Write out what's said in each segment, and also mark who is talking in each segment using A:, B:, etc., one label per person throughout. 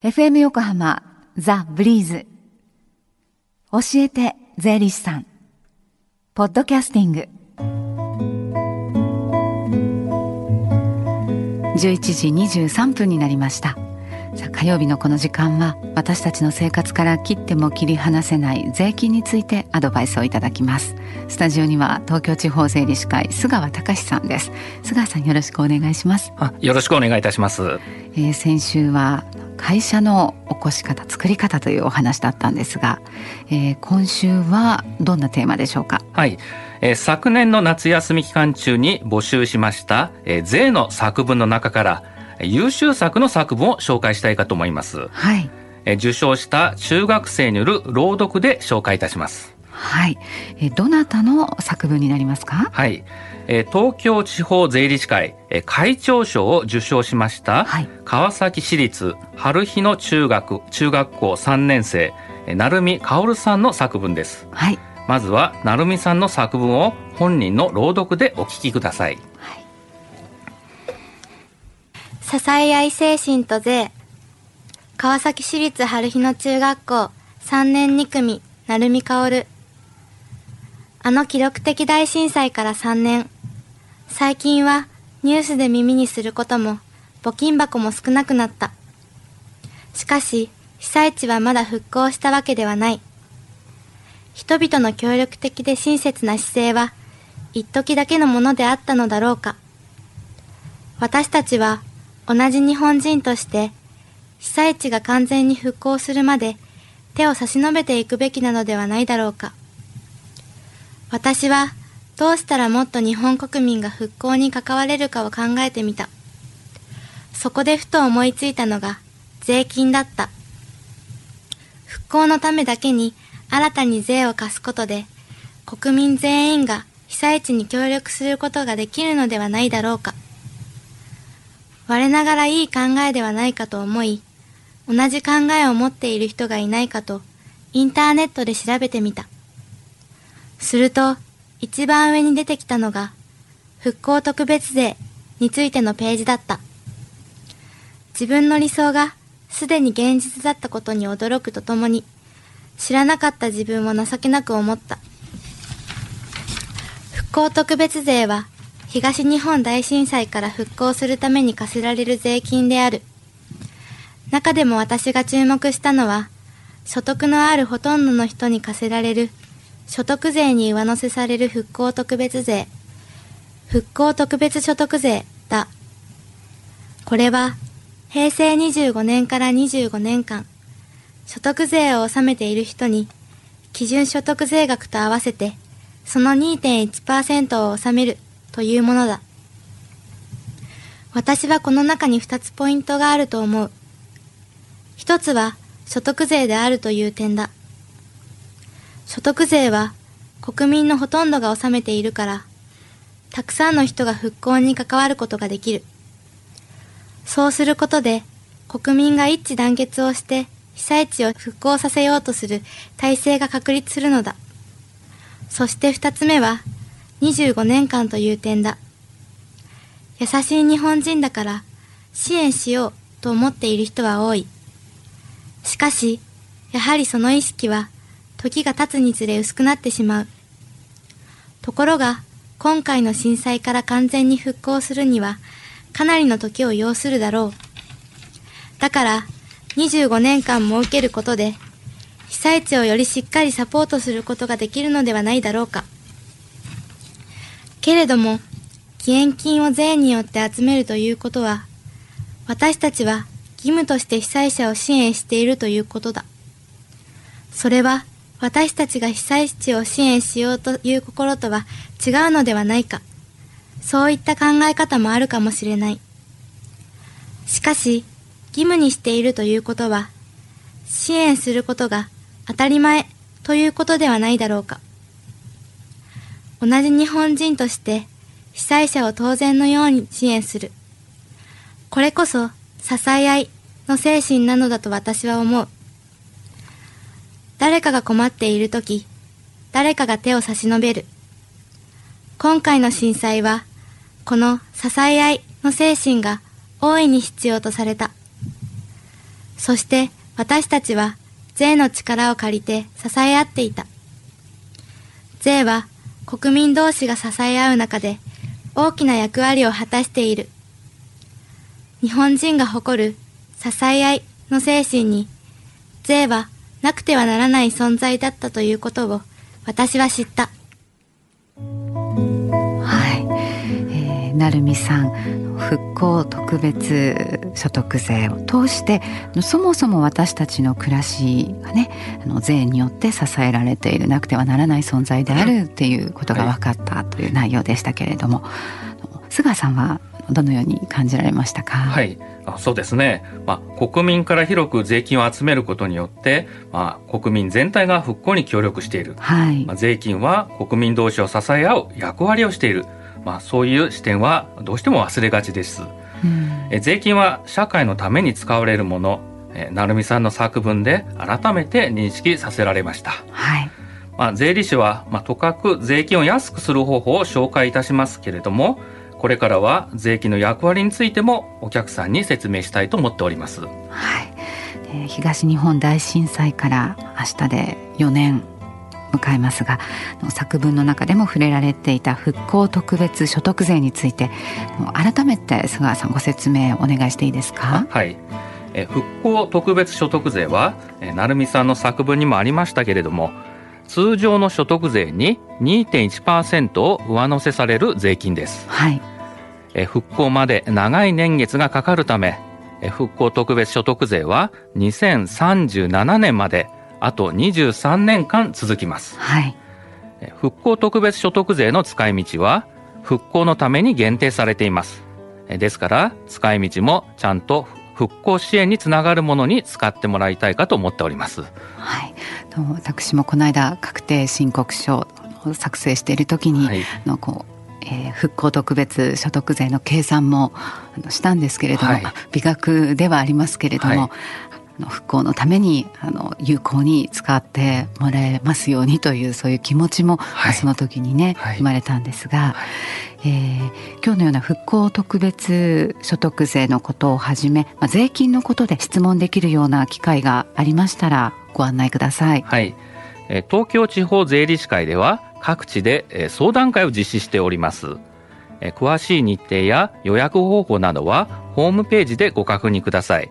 A: FM 横浜ザ・ブリーズ。教えて税理士さん。ポッドキャスティング。11時23分になりました。さあ火曜日のこの時間は私たちの生活から切っても切り離せない税金についてアドバイスをいただきます。スタジオには東京地方税理士会菅川隆さんです。菅川さんよろしくお願いします。
B: あよろしくお願いいたします、
A: えー、先週は会社の起こし方作り方というお話だったんですが、えー、今週はどんなテーマでしょうか？
B: はい、えー、昨年の夏休み期間中に募集しました、えー、税の作文の中から優秀作の作文を紹介したいかと思います。
A: はい。
B: え受賞した中学生による朗読で紹介いたします。
A: はい。えどなたの作文になりますか？
B: はい。え東京地方税理士会え会長賞を受賞しました、はい、川崎市立春日野中学中学校3年生成美薫さんの作文です。
A: はい。
B: まずは成美さんの作文を本人の朗読でお聞きください。はい
C: 支え合い精神と税川崎市立春日野中学校3年2組成美薫あの記録的大震災から3年最近はニュースで耳にすることも募金箱も少なくなった。しかし被災地はまだ復興したわけではない。人々の協力的で親切な姿勢は一時だけのものであったのだろうか。私たちは同じ日本人として被災地が完全に復興するまで手を差し伸べていくべきなのではないだろうか。私はどうしたらもっと日本国民が復興に関われるかを考えてみた。そこでふと思いついたのが税金だった。復興のためだけに新たに税を課すことで国民全員が被災地に協力することができるのではないだろうか。我ながらいい考えではないかと思い、同じ考えを持っている人がいないかと、インターネットで調べてみた。すると、一番上に出てきたのが、復興特別税についてのページだった。自分の理想がすでに現実だったことに驚くとともに、知らなかった自分を情けなく思った。復興特別税は東日本大震災から復興するために課せられる税金である。中でも私が注目したのは、所得のあるほとんどの人に課せられる所得税に上乗せされる復興特別税、復興特別所得税だ。これは平成25年から25年間、所得税を納めている人に基準所得税額と合わせてその2.1%を納めるというものだ。私はこの中に2つポイントがあると思う。一つは所得税であるという点だ。所得税は国民のほとんどが納めているから、たくさんの人が復興に関わることができる。そうすることで国民が一致団結をして被災地を復興させようとする体制が確立するのだ。そして二つ目は25年間という点だ。優しい日本人だから支援しようと思っている人は多い。しかし、やはりその意識は時が経つにつれ薄くなってしまう。ところが、今回の震災から完全に復興するにはかなりの時を要するだろう。だから、25年間設けることで、被災地をよりしっかりサポートすることができるのではないだろうか。けれども、義援金を税によって集めるということは、私たちは義務として被災者を支援しているということだ。それは私たちが被災地を支援しようという心とは違うのではないか。そういった考え方もあるかもしれない。しかし、義務にしているということは、支援することが当たり前ということではないだろうか。同じ日本人として被災者を当然のように支援する。これこそ支え合いの精神なのだと私は思う。誰かが困っているとき、誰かが手を差し伸べる。今回の震災は、この支え合いの精神が大いに必要とされた。そして私たちは税の力を借りて支え合っていた。税は国民同士が支え合う中で大きな役割を果たしている。日本人が誇る支え合いの精神に、税はなくてはならない存在だったということを私は知った。はい。
A: ええ成美さん復興特別所得税を通してそもそも私たちの暮らしがねあの税によって支えられているなくてはならない存在であるっていうことが分かったという内容でしたけれども、はい、菅さんはどのように感じられましたか？
B: はい。そうですね、まあ、国民から広く税金を集めることによって、まあ、国民全体が復興に協力している、はい。まあ、税金は国民同士を支え合う役割をしている。まあ、そういう視点はどうしても忘れがちです。うん、え税金は社会のために使われるもの、え成美さんの作文で改めて認識させられました。はい。まあ、税理士は、まあ、とかく税金を安くする方法を紹介いたしますけれども、これからは税金の役割についてもお客さんに説明したいと思っております。はい。
A: 東日本大震災から明日で4年迎えますが作文の中でも触れられていた復興特別所得税について改めて菅川さんご説明お願いしていいですか？
B: はいえ復興特別所得税は成美さんの作文にもありましたけれども通常の所得税に2.1%を上乗せされる税金です、はい、え復興まで長い年月がかかるため復興特別所得税は2037年まであと23年間続きます。はい。復興特別所得税の使い道は復興のために限定されています。ですから使い道もちゃんと復興支援につながるものに使ってもらいたいかと思っております。はい。
A: 私もこの間確定申告書を作成している時に、はい、のこうえー、復興特別所得税の計算もしたんですけれども、はい、美学ではありますけれども、はい、復興のためにあの有効に使ってもらえますようにというそういう気持ちも、はい、その時にね、はい、生まれたんですが、はい、えー、今日のような復興特別所得税のことをはじめ、まあ、税金のことで質問できるような機会がありましたらご案内ください。
B: はい、え東京地方税理士会では各地で相談会を実施しております。詳しい日程や予約方法などはホームページでご確認ください。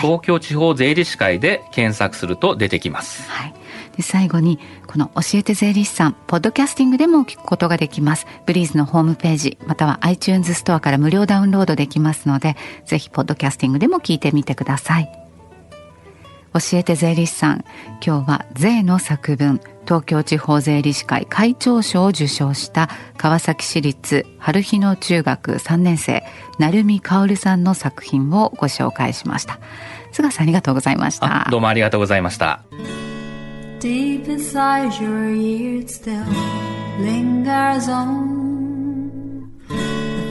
B: 東京地方税理士会で検索すると出てきます。はい。
A: で最後にこの教えて税理士さんポッドキャスティングでも聞くことができます。ブリーズのホームページまたは iTunes ストアから無料ダウンロードできますのでぜひポッドキャスティングでも聞いてみてください教えて税理士さん。今日は税の作文。東京地方税理士会会長賞を受賞した川崎市立春日野中学3年生成美薫さんの作品をご紹介しました。菅さんありがとうございました。
B: どうもありがとうございました。
D: Deep inside your ear still lingers on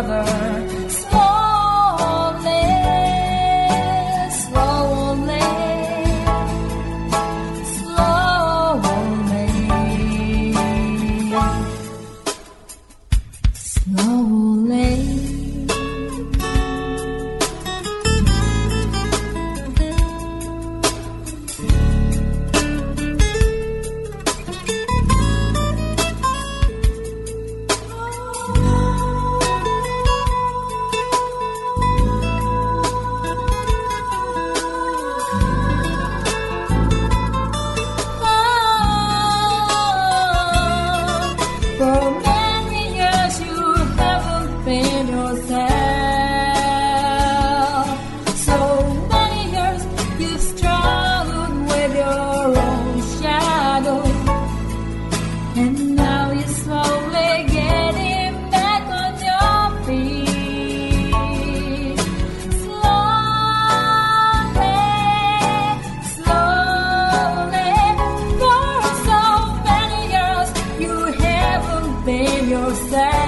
D: another. so sad.